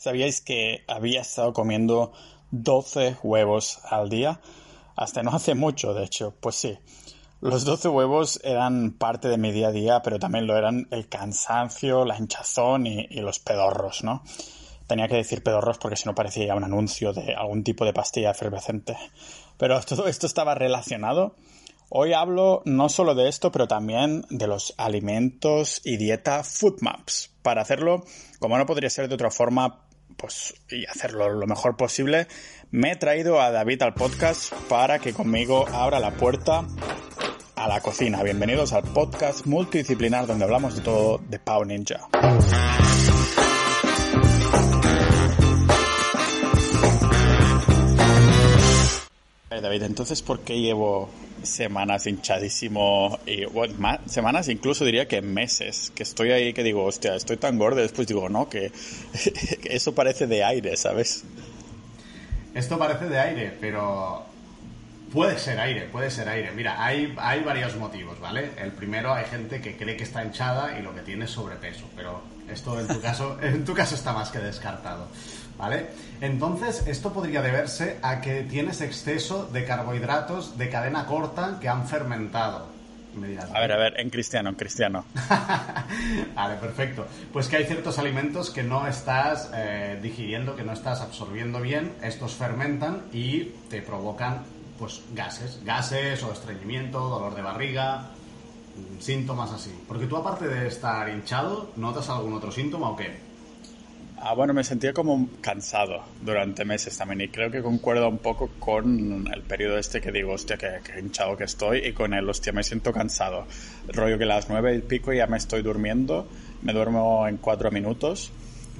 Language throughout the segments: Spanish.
¿Sabíais que había estado comiendo 12 huevos al día? Hasta no hace mucho, de hecho. Pues sí. Los 12 huevos eran parte de mi día a día, pero también lo eran el cansancio, la hinchazón y, los pedorros, ¿no? Tenía que decir pedorros porque si no parecía un anuncio de algún tipo de pastilla efervescente. Pero todo esto estaba relacionado. Hoy hablo no solo de esto, pero también de los alimentos y dieta food maps. Para hacerlo, como no podría ser de otra forma, pues, y hacerlo lo mejor posible, me he traído a David al podcast para que conmigo abra la puerta a la cocina. Bienvenidos al podcast multidisciplinar donde hablamos de todo de Pau Ninja. Entonces, ¿por qué llevo semanas hinchadísimo? Y, bueno, semanas, incluso diría que meses, que estoy ahí, que digo, hostia, estoy tan gordo, después digo, no, que, eso parece de aire, ¿sabes? Esto parece de aire, pero Puede ser aire, puede ser aire. Mira, hay, hay varios motivos, ¿vale? El primero, hay gente que cree que está hinchada y lo que tiene es sobrepeso, pero esto en tu caso, en tu caso está más que descartado. ¿Vale? Entonces, esto podría deberse a que tienes exceso de carbohidratos de cadena corta que han fermentado. a ver, a ver, en cristiano, en cristiano. vale, perfecto. Pues que hay ciertos alimentos que no estás eh, digiriendo, que no estás absorbiendo bien, estos fermentan y te provocan pues gases, gases o estreñimiento, dolor de barriga, síntomas así. Porque tú aparte de estar hinchado, ¿notas algún otro síntoma o qué? Ah, bueno, me sentía como cansado durante meses también y creo que concuerda un poco con el periodo este que digo, hostia, que, hinchado que estoy y con el, hostia, me siento cansado. Rollo que a las nueve y pico ya me estoy durmiendo, me duermo en cuatro minutos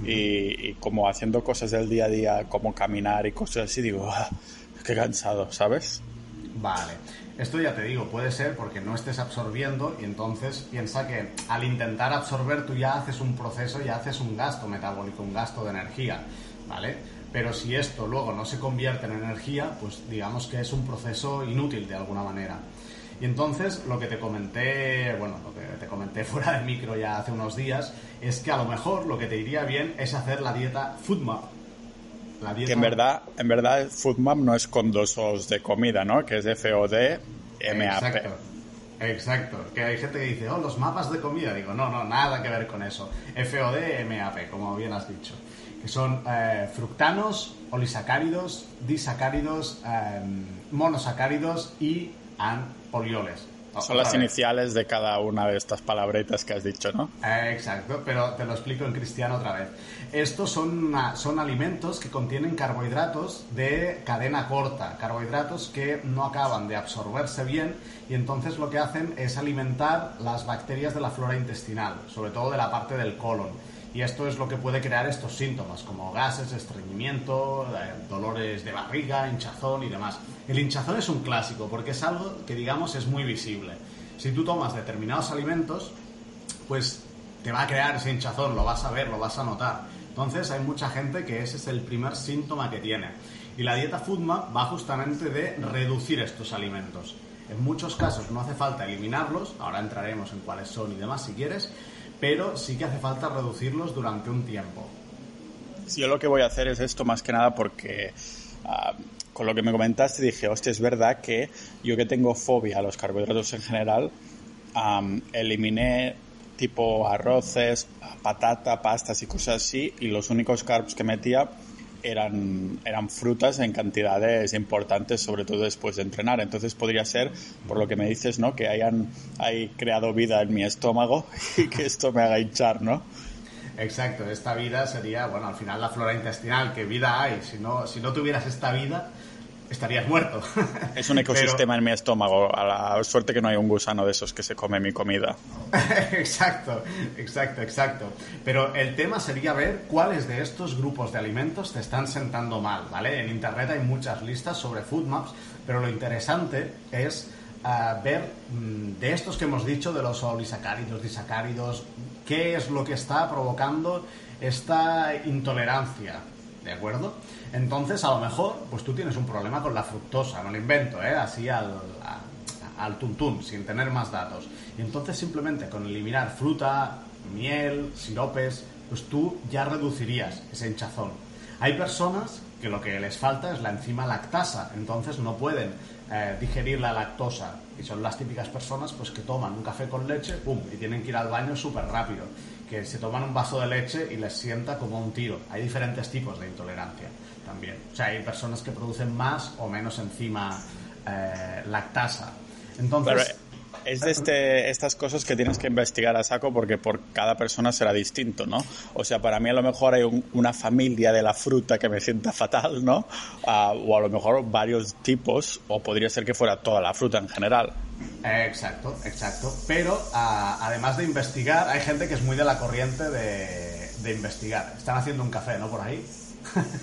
y, como haciendo cosas del día a día, como caminar y cosas así, digo, ah, qué cansado, ¿sabes? Vale. Esto ya te digo, puede ser porque no estés absorbiendo y entonces piensa que al intentar absorber tú ya haces un proceso, ya haces un gasto metabólico, un gasto de energía, ¿vale? Pero si esto luego no se convierte en energía, pues digamos que es un proceso inútil de alguna manera. Y entonces lo que te comenté, bueno, lo que te comenté fuera del micro ya hace unos días, es que a lo mejor lo que te iría bien es hacer la dieta Que en verdad, en verdad FoodMap no es con dos os de comida, ¿no? Que es FOD MAP. Exacto. Exacto, que hay gente que dice, oh, los mapas de comida. Digo, no, no, nada que ver con eso. FOD, MAP, como bien has dicho. Que son eh, fructanos, olisacáridos, disacáridos, em, monosacáridos y polioles. Son las iniciales de cada una de estas palabretas que has dicho, ¿no? Eh, exacto, pero te lo explico en cristiano otra vez. Estos son, son alimentos que contienen carbohidratos de cadena corta, carbohidratos que no acaban de absorberse bien y entonces lo que hacen es alimentar las bacterias de la flora intestinal, sobre todo de la parte del colon. Y esto es lo que puede crear estos síntomas, como gases, estreñimiento, eh, dolores de barriga, hinchazón y demás. El hinchazón es un clásico porque es algo que, digamos, es muy visible. Si tú tomas determinados alimentos, pues te va a crear ese hinchazón, lo vas a ver, lo vas a notar. Entonces hay mucha gente que ese es el primer síntoma que tiene. Y la dieta FoodMap va justamente de reducir estos alimentos. En muchos casos no hace falta eliminarlos, ahora entraremos en cuáles son y demás si quieres, pero sí que hace falta reducirlos durante un tiempo. Yo lo que voy a hacer es esto más que nada porque ah, con lo que me comentaste dije, hostia, es verdad que yo que tengo fobia a los carbohidratos en general, eliminé tipo arroces, patata, pastas y cosas así, y los únicos carbs que metía eran, eran frutas en cantidades importantes, sobre todo después de entrenar. Entonces podría ser, por lo que me dices, ¿no? Que hayan hay creado vida en mi estómago y que esto me haga hinchar, ¿no? Exacto, esta vida sería, bueno, al final la flora intestinal, ¿qué vida hay? Si no, si no tuvieras esta vida, estarías muerto. Es un ecosistema en mi estómago. A la suerte que no hay un gusano de esos que se come mi comida. exacto, exacto, exacto. Pero el tema sería ver cuáles de estos grupos de alimentos te están sentando mal, ¿vale? En internet hay muchas listas sobre food maps, pero lo interesante es eh, ver mm, de estos que hemos dicho, de los olisacáridos, disacáridos, qué es lo que está provocando esta intolerancia, ¿de acuerdo? Entonces, a lo mejor, pues tú tienes un problema con la fructosa, no lo invento, ¿eh? Así al, al tuntún, sin tener más datos. Y entonces simplemente con eliminar fruta, miel, siropes, pues tú ya reducirías ese hinchazón. Hay personas que lo que les falta es la enzima lactasa, entonces no pueden eh, digerir la lactosa y son las típicas personas pues que toman un café con leche, y tienen que ir al baño súper rápido, que se toman un vaso de leche y les sienta como un tiro. Hay diferentes tipos de intolerancia también. O sea, hay personas que producen más o menos enzima eh, lactasa. Entonces, es de este, estas cosas que tienes que investigar a saco porque por cada persona será distinto, ¿no? O sea, para mí a lo mejor hay una familia de la fruta que me sienta fatal, ¿no? Ah, o a lo mejor varios tipos, o podría ser que fuera toda la fruta en general. exacto, exacto. Pero ah, además de investigar, hay gente que es muy de la corriente de, de investigar. Están haciendo un café, ¿no? Por ahí.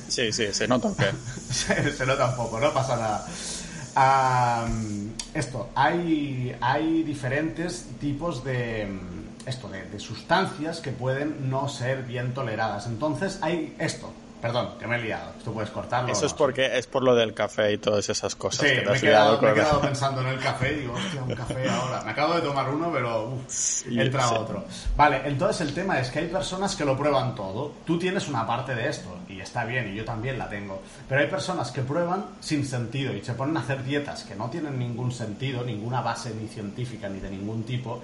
Sí, sí, se nota un se, se nota un poco, no pasa nada esto, hay, hay diferentes tipos de, esto, de, sustancias que pueden no ser bien toleradas. Entonces hay esto, Perdón, que me he liado. Tú puedes cortarlo. Eso es porque es por lo del café y todas esas cosas. Sí, me, he quedado, pensando en el café y digo, hostia, un café ahora. Me acabo de tomar uno, pero uf, entra otro. Vale, entonces el tema es que hay personas que lo prueban todo. Tú tienes una parte de esto y está bien, y yo también la tengo. Pero hay personas que prueban sin sentido y se ponen a hacer dietas que no tienen ningún sentido, ninguna base ni científica ni de ningún tipo.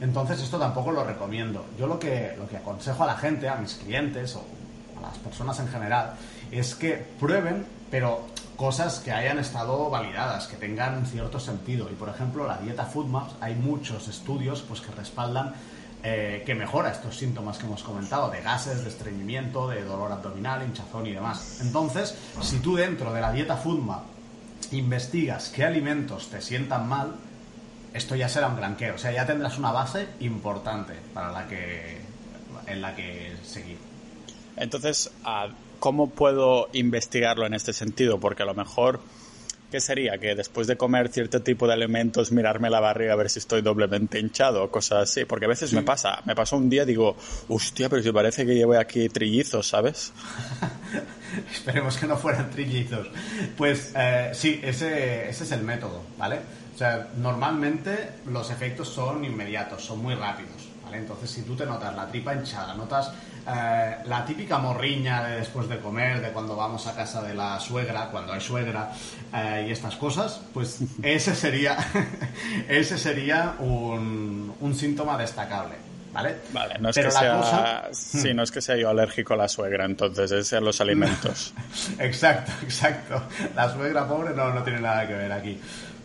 Entonces esto tampoco lo recomiendo. Yo lo que, lo que aconsejo a la gente, a mis clientes o a las personas en general, es que prueben, pero cosas que hayan estado validadas, que tengan cierto sentido. Y por ejemplo, la dieta FoodMaps, hay muchos estudios pues, que respaldan eh, que mejora estos síntomas que hemos comentado, de gases, de estreñimiento, de dolor abdominal, hinchazón y demás. Entonces, si tú dentro de la dieta FoodMap investigas qué alimentos te sientan mal, esto ya será un granqueo, o sea, ya tendrás una base importante para la que en la que seguir. Entonces, ah, ¿cómo puedo investigarlo en este sentido? Porque a lo mejor, ¿qué sería? Que después de comer cierto tipo de alimentos, mirarme la barriga a ver si estoy doblemente hinchado o cosas así. Porque a veces me pasa, me pasó un día, digo, hostia, pero si parece que llevo aquí trillizos, ¿sabes? Esperemos que no fueran trillizos. Pues eh, sí, ese, ese es el método, ¿vale? O sea, normalmente los efectos son inmediatos, son muy rápidos. ¿vale? Entonces, si tú te notas la tripa hinchada, notas eh, la típica morriña de después de comer, de cuando vamos a casa de la suegra, cuando hay suegra eh, y estas cosas, pues ese sería, ese sería un, un síntoma destacable. ¿Vale? Vale, no es, que sea, sí, no es que sea yo alérgico a la suegra, entonces es a los alimentos. exacto, exacto. La suegra pobre no, no tiene nada que ver aquí.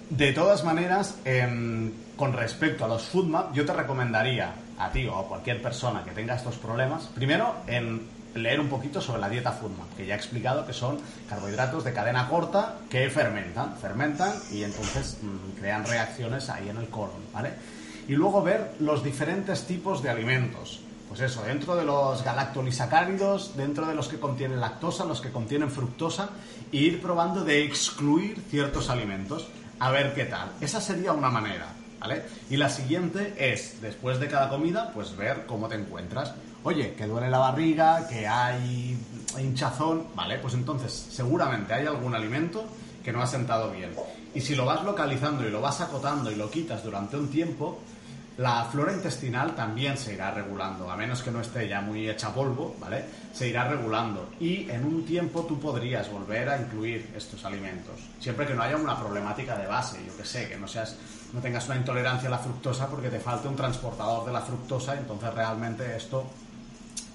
De todas maneras, em, con respecto a los foodmap, yo te recomendaría a ti o a cualquier persona que tenga estos problemas, primero en leer un poquito sobre la dieta FoodMap, que ya he explicado que son carbohidratos de cadena corta que fermentan, fermentan y entonces mm, crean reacciones ahí en el colon, ¿vale? Y luego ver los diferentes tipos de alimentos. Pues eso, dentro de los galactolisacáridos, dentro de los que contienen lactosa, los que contienen fructosa, e ir probando de excluir ciertos alimentos, a ver qué tal. Esa sería una manera. Y la siguiente es, después de cada comida, pues ver cómo te encuentras. Oye, que duele la barriga, que hay hinchazón, ¿vale? Pues entonces seguramente hay algún alimento que no ha sentado bien. Y si lo vas localizando y lo vas acotando y lo quitas durante un tiempo, la flora intestinal también se irá regulando, a menos que no esté ya muy hecha polvo, ¿vale? Se irá regulando y en un tiempo tú podrías volver a incluir estos alimentos, siempre que no haya una problemática de base, yo que sé, que no seas no tengas una intolerancia a la fructosa porque te falte un transportador de la fructosa, entonces realmente esto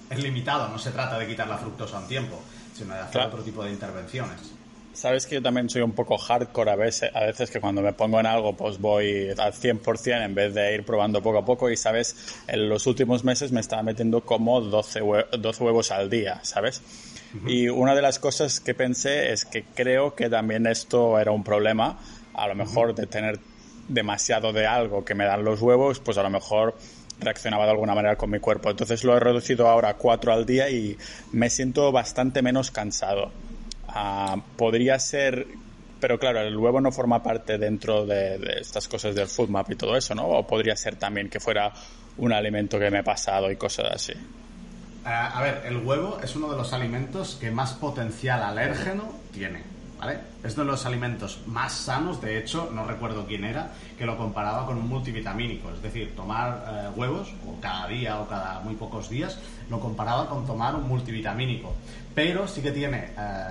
es limitado, no se trata de quitar la fructosa a un tiempo, sino de hacer otro tipo de intervenciones. Sabes que yo también soy un poco hardcore a veces, a veces que cuando me pongo en algo pues voy al 100% en vez de ir probando poco a poco y sabes, en los últimos meses me estaba metiendo como 12, 12 huevos al día, ¿sabes? Y una de las cosas que pensé es que creo que también esto era un problema, a lo mejor de tener demasiado de algo que me dan los huevos, pues a lo mejor reaccionaba de alguna manera con mi cuerpo. Entonces lo he reducido ahora a cuatro al día y me siento bastante menos cansado. Ah, podría ser, pero claro, el huevo no forma parte dentro de, estas cosas del food map y todo eso, ¿no? O podría ser también que fuera un alimento que me he pasado y cosas así. Ah, a ver, el huevo es uno de los alimentos que más potencial alérgeno tiene. ¿Vale? Es de los alimentos más sanos, de hecho, no recuerdo quién era, que lo comparaba con un multivitamínico, es decir, tomar eh, huevos, o cada día o cada muy pocos días, lo comparaba con tomar un multivitamínico. Pero sí que tiene, eh,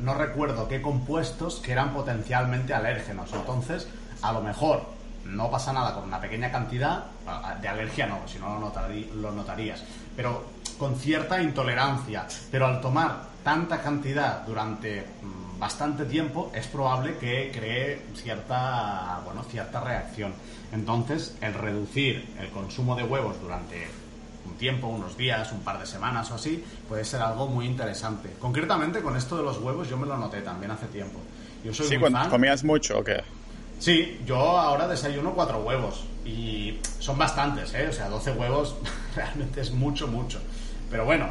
no recuerdo qué compuestos que eran potencialmente alérgenos, entonces, a lo mejor no pasa nada con una pequeña cantidad, de alergia no, si no lo, notarías, pero con cierta intolerancia, pero al tomar tanta cantidad durante mm, bastante tiempo es probable que cree cierta, bueno, cierta reacción. Entonces, el reducir el consumo de huevos durante un tiempo, unos días, un par de semanas o así, puede ser algo muy interesante. Concretamente con esto de los huevos yo me lo noté también hace tiempo. Yo soy sí, cuando comías mucho o qué? Sí, yo ahora desayuno cuatro huevos y son bastantes, ¿eh? O sea, 12 huevos realmente es mucho, mucho. Pero bueno,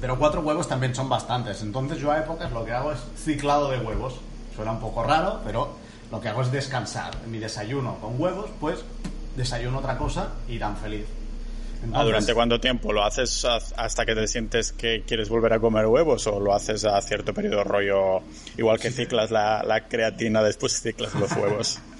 pero cuatro huevos también son bastantes. Entonces yo a épocas lo que hago es ciclado de huevos. Suena un poco raro, pero lo que hago es descansar. Mi desayuno con huevos, pues desayuno otra cosa y tan feliz. Ah, ¿Durante cuánto tiempo? ¿Lo haces hasta que te sientes que quieres volver a comer huevos o lo haces a cierto periodo rollo, igual que ciclas la, la creatina, después ciclas los huevos?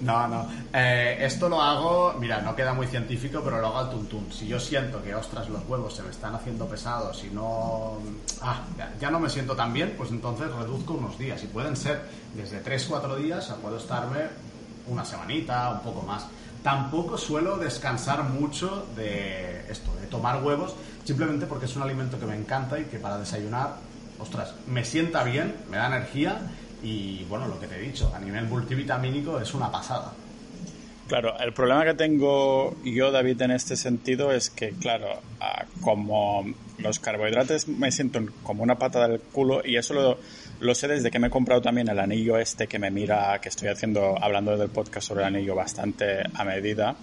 No, no. Eh, esto lo hago, mira, no queda muy científico, pero lo hago al tuntún. Si yo siento que, ostras, los huevos se me están haciendo pesados y no... Ah, ya, no me siento tan bien, pues entonces reduzco unos días. Y pueden ser desde 3-4 días a puedo estarme una semanita, un poco más. Tampoco suelo descansar mucho de esto, de tomar huevos, simplemente porque es un alimento que me encanta y que para desayunar, ostras, me sienta bien, me da energía y bueno, lo que te he dicho, a nivel multivitamínico es una pasada. Claro, el problema que tengo yo, David, en este sentido es que, claro, como los carbohidratos me siento como una pata del culo y eso lo, lo sé desde que me he comprado también el anillo este que me mira, que estoy haciendo, hablando del podcast sobre el anillo bastante a medida,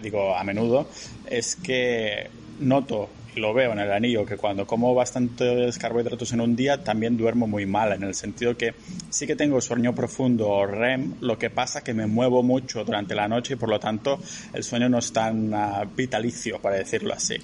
digo a menudo, es que noto lo veo en el anillo que cuando como bastantes carbohidratos en un día también duermo muy mal, en el sentido que sí que tengo sueño profundo o REM, lo que pasa que me muevo mucho durante la noche y por lo tanto el sueño no es tan ah, vitalicio, para decirlo así.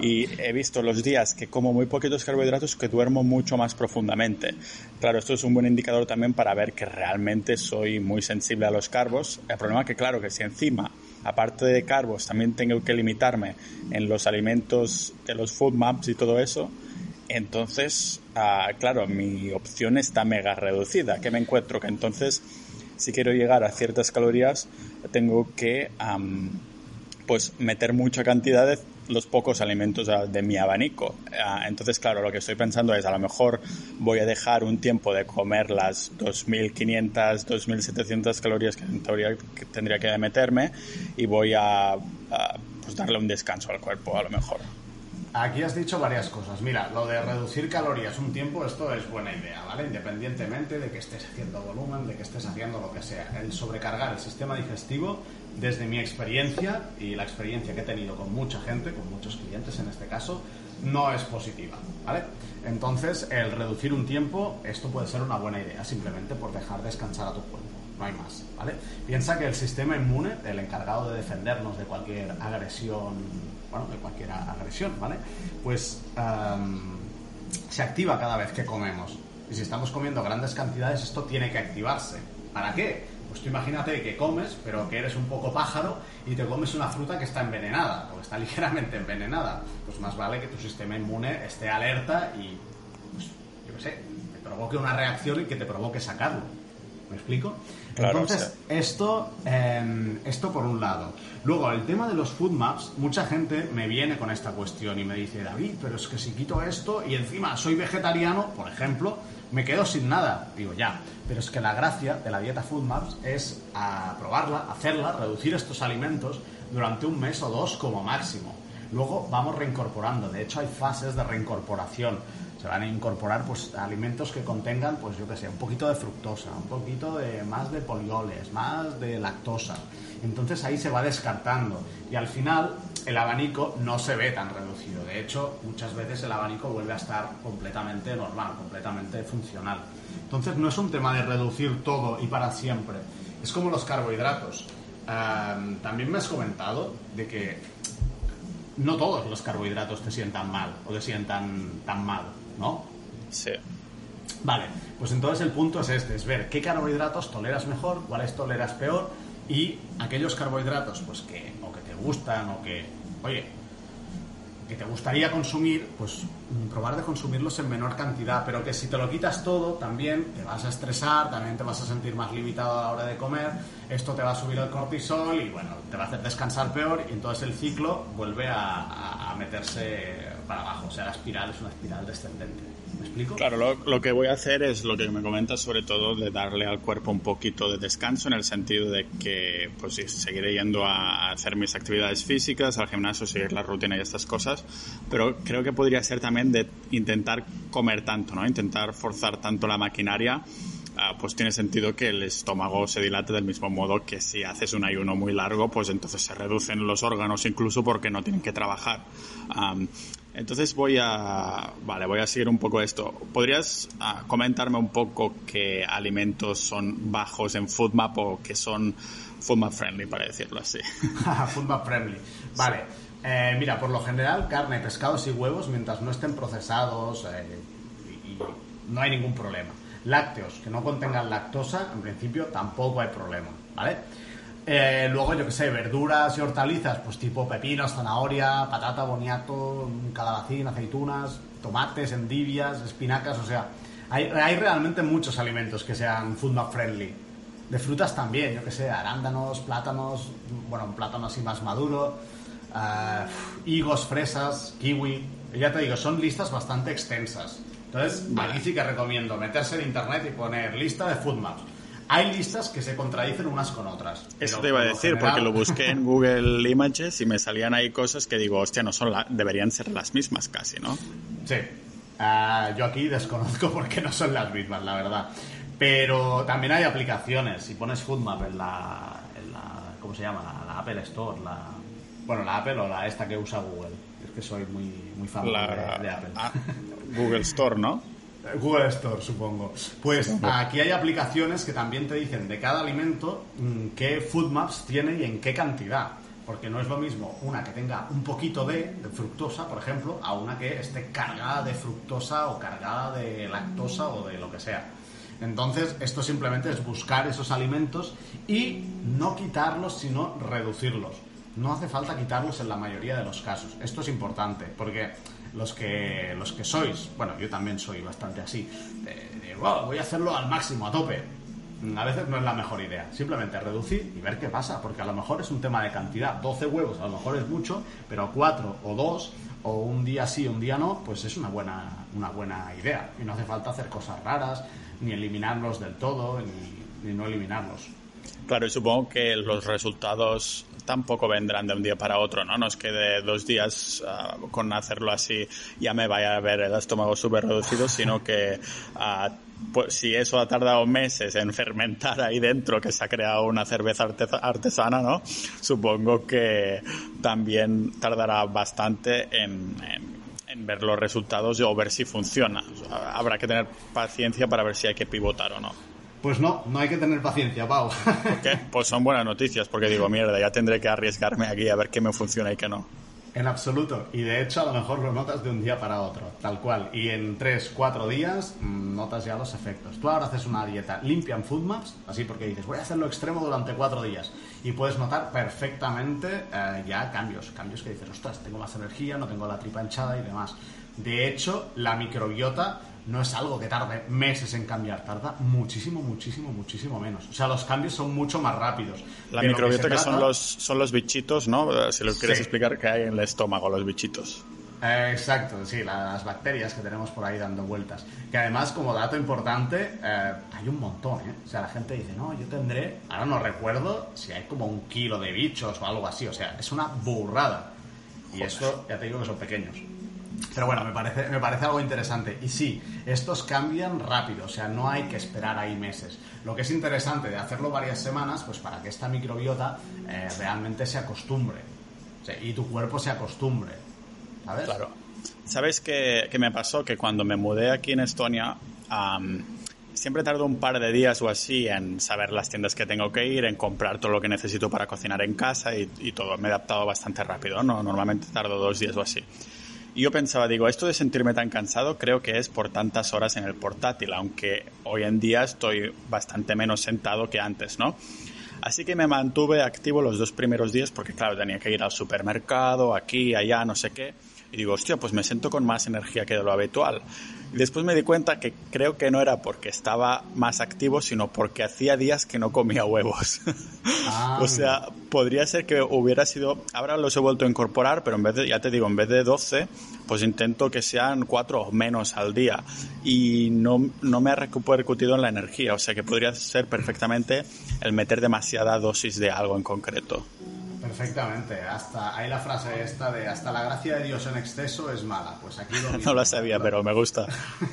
Y he visto los días que como muy poquitos carbohidratos que duermo mucho más profundamente. Claro, esto es un buen indicador también para ver que realmente soy muy sensible a los carbos. El problema es que, claro, que si encima, aparte de carbos, también tengo que limitarme en los alimentos de los food maps y todo eso, entonces, ah, claro, mi opción está mega reducida. Que me encuentro que entonces, si quiero llegar a ciertas calorías, tengo que pues meter mucha cantidad de los pocos alimentos de mi abanico. Ah, entonces, claro, lo que estoy pensando es a lo mejor voy a dejar un tiempo de comer las 2.500, 2.700 calorías que en teoría tendría que meterme y voy a, pues darle un descanso al cuerpo a lo mejor. Aquí has dicho varias cosas. Mira, lo de reducir calorías un tiempo, esto es buena idea, ¿vale? Independientemente de que estés haciendo volumen, de que estés haciendo lo que sea. El sobrecargar el sistema digestivo desde mi experiencia y la experiencia que he tenido con mucha gente, con muchos clientes en este caso, no es positiva, ¿vale? Entonces, el reducir un tiempo, esto puede ser una buena idea, simplemente por dejar descansar a tu cuerpo, no hay más, ¿vale? Piensa que el sistema inmune, el encargado de defendernos de cualquier agresión, bueno, de cualquier agresión, ¿vale? Pues se activa cada vez que comemos. Y si estamos comiendo grandes cantidades, esto tiene que activarse. ¿Para qué? Pues tú imagínate que comes, pero que eres un poco pájaro y te comes una fruta que está envenenada o está ligeramente envenenada. Pues más vale que tu sistema inmune esté alerta y, pues, yo qué sé, te provoque una reacción y que te provoque sacarlo. ¿Me explico? Entonces, esto, em, esto por un lado. Luego, el tema de los food maps, mucha gente me viene con esta cuestión y me dice, David, pero es que si quito esto y encima soy vegetariano, por ejemplo, me quedo sin nada. Digo, ya, pero es que la gracia de la dieta Food Maps es a probarla, hacerla, reducir estos alimentos durante un mes o dos como máximo. Luego vamos reincorporando. De hecho, hay fases de reincorporación. Se van a incorporar pues, alimentos que contengan, pues yo que sé, un poquito de fructosa, un poquito de, más de polioles, más de lactosa. Entonces ahí se va descartando. Y al final el abanico no se ve tan reducido. De hecho, muchas veces el abanico vuelve a estar completamente normal, completamente funcional. Entonces no es un tema de reducir todo y para siempre. Es como los carbohidratos. también me has comentado de que no todos los carbohidratos te sientan mal o te sientan tan mal, ¿no? Sí. Vale, pues entonces el punto es este, es ver qué carbohidratos toleras mejor, cuáles toleras peor y aquellos carbohidratos pues que o que te gustan o que, oye, que te gustaría consumir, pues mm, probar de consumirlos en menor cantidad, pero que si te lo quitas todo, también te vas a estresar, también te vas a sentir más limitado a la hora de comer, esto te va a subir el cortisol y bueno, te va a hacer descansar peor y entonces el ciclo vuelve a, a meterse para abajo, o sea, la espiral es una espiral descendente. ¿Me explico? Claro, lo, lo, que voy a hacer es lo que me comentas, sobre todo de darle al cuerpo un poquito de descanso, en el sentido de que pues seguiré yendo a hacer mis actividades físicas, al gimnasio, seguir la rutina y estas cosas, pero creo que podría ser también de intentar comer tanto, ¿no? Intentar forzar tanto la maquinaria. Uh, pues tiene sentido que el estómago se dilate del mismo modo que si haces un ayuno muy largo, pues entonces se reducen los órganos incluso porque no tienen que trabajar. Um, entonces voy a, vale, voy a seguir un poco esto. ¿Podrías uh, comentarme un poco qué alimentos son bajos en FoodMap o que son FoodMap friendly, para decirlo así? FoodMap friendly. Vale. Eh, mira, por lo general, carne, pescados y huevos, mientras no estén procesados, eh, y no hay ningún problema. Lácteos que no contengan lactosa, en principio tampoco hay problema, ¿vale? Eh, luego, yo que sé, verduras y hortalizas, pues tipo pepinos, zanahoria, patata, boniato, calabacín, aceitunas, tomates, endivias, espinacas, o sea, hay, hay realmente muchos alimentos que sean food map friendly. De frutas también, yo que sé, arándanos, plátanos, bueno, un plátano así más maduro, uh, higos, fresas, kiwi. Ya te digo, son listas bastante extensas. Entonces, vale. sí que recomiendo meterse en internet y poner lista de food maps hay listas que se contradicen unas con otras. Eso te iba a decir, general... porque lo busqué en Google Images y me salían ahí cosas que digo, hostia, no son la... deberían ser las mismas casi, ¿no? Sí. Uh, yo aquí desconozco por qué no son las mismas, la verdad. Pero también hay aplicaciones. Si pones FoodMap en la, en la ¿cómo se llama? La, la, Apple Store, la, bueno, la Apple o la esta que usa Google. Es que soy muy, muy fan la, de, de, Apple. Google Store, ¿no? Google Store, supongo. Pues aquí hay aplicaciones que también te dicen de cada alimento mmm, qué food maps tiene y en qué cantidad. Porque no es lo mismo una que tenga un poquito de, de, fructosa, por ejemplo, a una que esté cargada de fructosa o cargada de lactosa o de lo que sea. Entonces, esto simplemente es buscar esos alimentos y no quitarlos, sino reducirlos. No hace falta quitarlos en la mayoría de los casos. Esto es importante, porque los que, los que sois, bueno, yo también soy bastante así, de, wow, voy a hacerlo al máximo, a tope. A veces no es la mejor idea. Simplemente reducir y ver qué pasa, porque a lo mejor es un tema de cantidad. 12 huevos a lo mejor es mucho, pero 4 o 2 o un día sí, un día no, pues es una buena, una buena idea. Y no hace falta hacer cosas raras, ni eliminarlos del todo, ni, ni no eliminarlos. Claro, y supongo que los resultados tampoco vendrán de un día para otro, ¿no? No es que de dos días uh, con hacerlo así ya me vaya a ver el estómago súper reducido, sino que uh, pues, si eso ha tardado meses en fermentar ahí dentro, que se ha creado una cerveza artesana, ¿no? Supongo que también tardará bastante en, en, ver los resultados o ver si funciona. Habrá que tener paciencia para ver si hay que pivotar o no. Pues no, no hay que tener paciencia, Pau. ¿Por qué? Pues son buenas noticias, porque digo, mierda, ya tendré que arriesgarme aquí a ver qué me funciona y qué no. En absoluto. Y de hecho, a lo mejor lo notas de un día para otro, tal cual. Y en 3, 4 días mmm, notas ya los efectos. Tú ahora haces una dieta limpia en Foodmaps, así porque dices, voy a hacerlo extremo durante 4 días. Y puedes notar perfectamente eh, ya cambios. Cambios que dices, ostras, tengo más energía, no tengo la tripa hinchada y demás. De hecho, la microbiota no es algo que tarde meses en cambiar, tarda muchísimo, muchísimo, muchísimo menos. O sea, los cambios son mucho más rápidos. La microbiota que, que, son los son los bichitos, ¿no? Si lo quieres sí. explicar, que hay en el estómago, los bichitos. Eh, exacto, sí, las bacterias que tenemos por ahí dando vueltas. Que además, como dato importante, eh, hay un montón, ¿eh? O sea, la gente dice, no, yo tendré, ahora no recuerdo si hay como un kilo de bichos o algo así. O sea, es una burrada. Y eso, ya te digo que son pequeños. Pero bueno, me parece, me parece algo interesante. Y sí, estos cambian rápido, o sea, no hay que esperar ahí meses. Lo que es interesante de hacerlo varias semanas, pues para que esta microbiota eh, realmente se acostumbre. Y tu cuerpo se acostumbre. ¿Sabes? Claro. ¿Sabes qué, qué me pasó? Que cuando me mudé aquí en Estonia, siempre tardo un par de días o así en saber las tiendas que tengo que ir, en comprar todo lo que necesito para cocinar en casa y, y todo. Me he adaptado bastante rápido, ¿no? Normalmente tardo dos días o así. Yo pensaba, digo, esto de sentirme tan cansado creo que es por tantas horas en el portátil, aunque hoy en día estoy bastante menos sentado que antes, ¿no? Así que me mantuve activo los dos primeros días porque, claro, tenía que ir al supermercado, aquí, allá, no sé qué. Y digo, hostia, pues me siento con más energía que de lo habitual. Y después me di cuenta que creo que no era porque estaba más activo, sino porque hacía días que no comía huevos. Ah, o sea, podría ser que hubiera sido, ahora los he vuelto a incorporar, pero en vez de, ya te digo, en vez de 12, pues intento que sean 4 o menos al día. Y no, no me ha repercutido en la energía, o sea que podría ser perfectamente el meter demasiada dosis de algo en concreto. Perfectamente. Hasta hay la frase esta de hasta la gracia de Dios en exceso es mala. Pues aquí no la sabía, pero me gusta.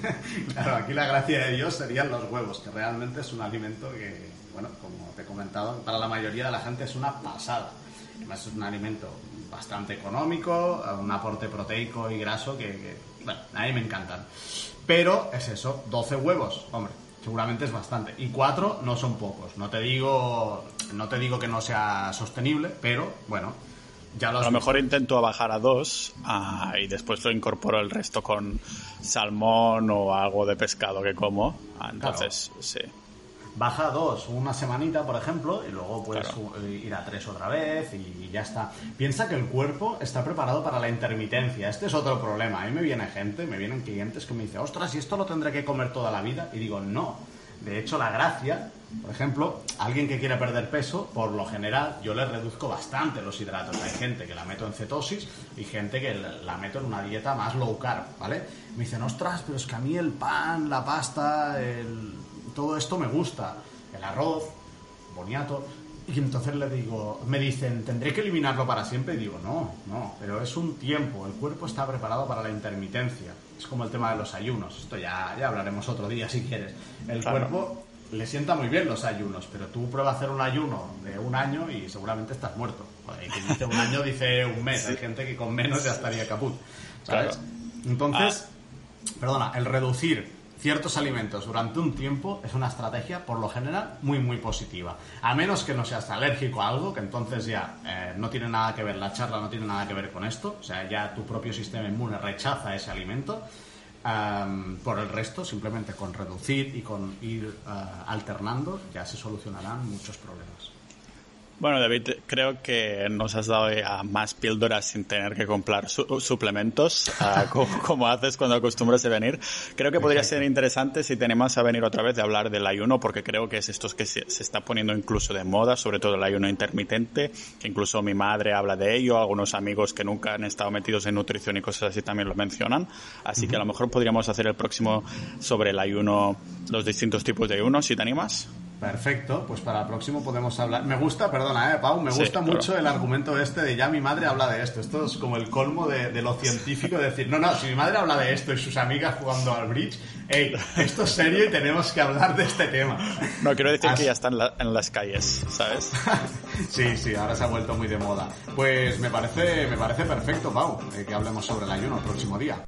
claro, aquí la gracia de Dios serían los huevos, que realmente es un alimento que, bueno, como te he comentado, para la mayoría de la gente es una pasada. Además es un alimento bastante económico, un aporte proteico y graso que, que bueno, a mí me encantan. Pero es eso, 12 huevos, hombre, seguramente es bastante. Y cuatro no son pocos. No te digo, no te digo que no sea sostenible, pero bueno, ya lo A lo mejor intento bajar a dos ah, y después lo incorporo el resto con salmón o algo de pescado que como. Ah, entonces, sí baja a dos una semanita, por ejemplo, y luego puedes ir a tres otra vez y ya está. Piensa que el cuerpo está preparado para la intermitencia. Este es otro problema. A mí me viene gente, me vienen clientes que me dicen, ostras, ¿y esto lo tendré que comer toda la vida? Y digo, no. De hecho, la gracia, por ejemplo, alguien que quiere perder peso, por lo general, yo le reduzco bastante los hidratos. Hay gente que la meto en cetosis y gente que la meto en una dieta más low carb, ¿vale? Me dicen, ostras, pero es que a mí el pan, la pasta, el todo esto me gusta, el arroz, boniato. Y entonces le digo, me dicen, ¿tendré que eliminarlo para siempre? Y digo, no, no, pero es un tiempo, el cuerpo está preparado para la intermitencia. Es como el tema de los ayunos, esto ya, ya hablaremos otro día si quieres. El cuerpo le sienta muy bien los ayunos, pero tú pruebas a hacer un ayuno de un año y seguramente estás muerto. Y quien dice un año dice un mes, hay gente que con menos ya estaría caput. ¿sabes? Entonces, ah. perdona, el reducir ciertos alimentos durante un tiempo es una estrategia, por lo general, muy, muy positiva. A menos que no seas alérgico a algo, que entonces ya eh, no tiene nada que ver, la charla no tiene nada que ver con esto, o sea, ya tu propio sistema inmune rechaza ese alimento. por el resto, simplemente con reducir y con ir eh, alternando, ya se solucionarán muchos problemas. Bueno, David, creo que nos has dado ya más píldoras sin tener que comprar suplementos, ah, como, haces cuando acostumbras a venir. Creo que podría ser interesante si tenemos a venir otra vez de hablar del ayuno, porque creo que es esto que se, está poniendo incluso de moda, sobre todo el ayuno intermitente, que incluso mi madre habla de ello, algunos amigos que nunca han estado metidos en nutrición y cosas así también lo mencionan. Así que a lo mejor podríamos hacer el próximo sobre el ayuno, los distintos tipos de ayuno, si te animas. Perfecto, pues para el próximo podemos hablar. Me gusta, perdona, eh, Pau, me gusta mucho el argumento este de ya mi madre habla de esto. Esto es como el colmo de, lo científico, de decir, no, no, si mi madre habla de esto y sus amigas jugando al bridge, hey, esto es serio y tenemos que hablar de este tema. No, quiero decir que ya están en, las calles, ¿sabes? sí, sí, ahora se ha vuelto muy de moda. Pues me parece, me parece perfecto, Pau, eh, que hablemos sobre el ayuno el próximo día.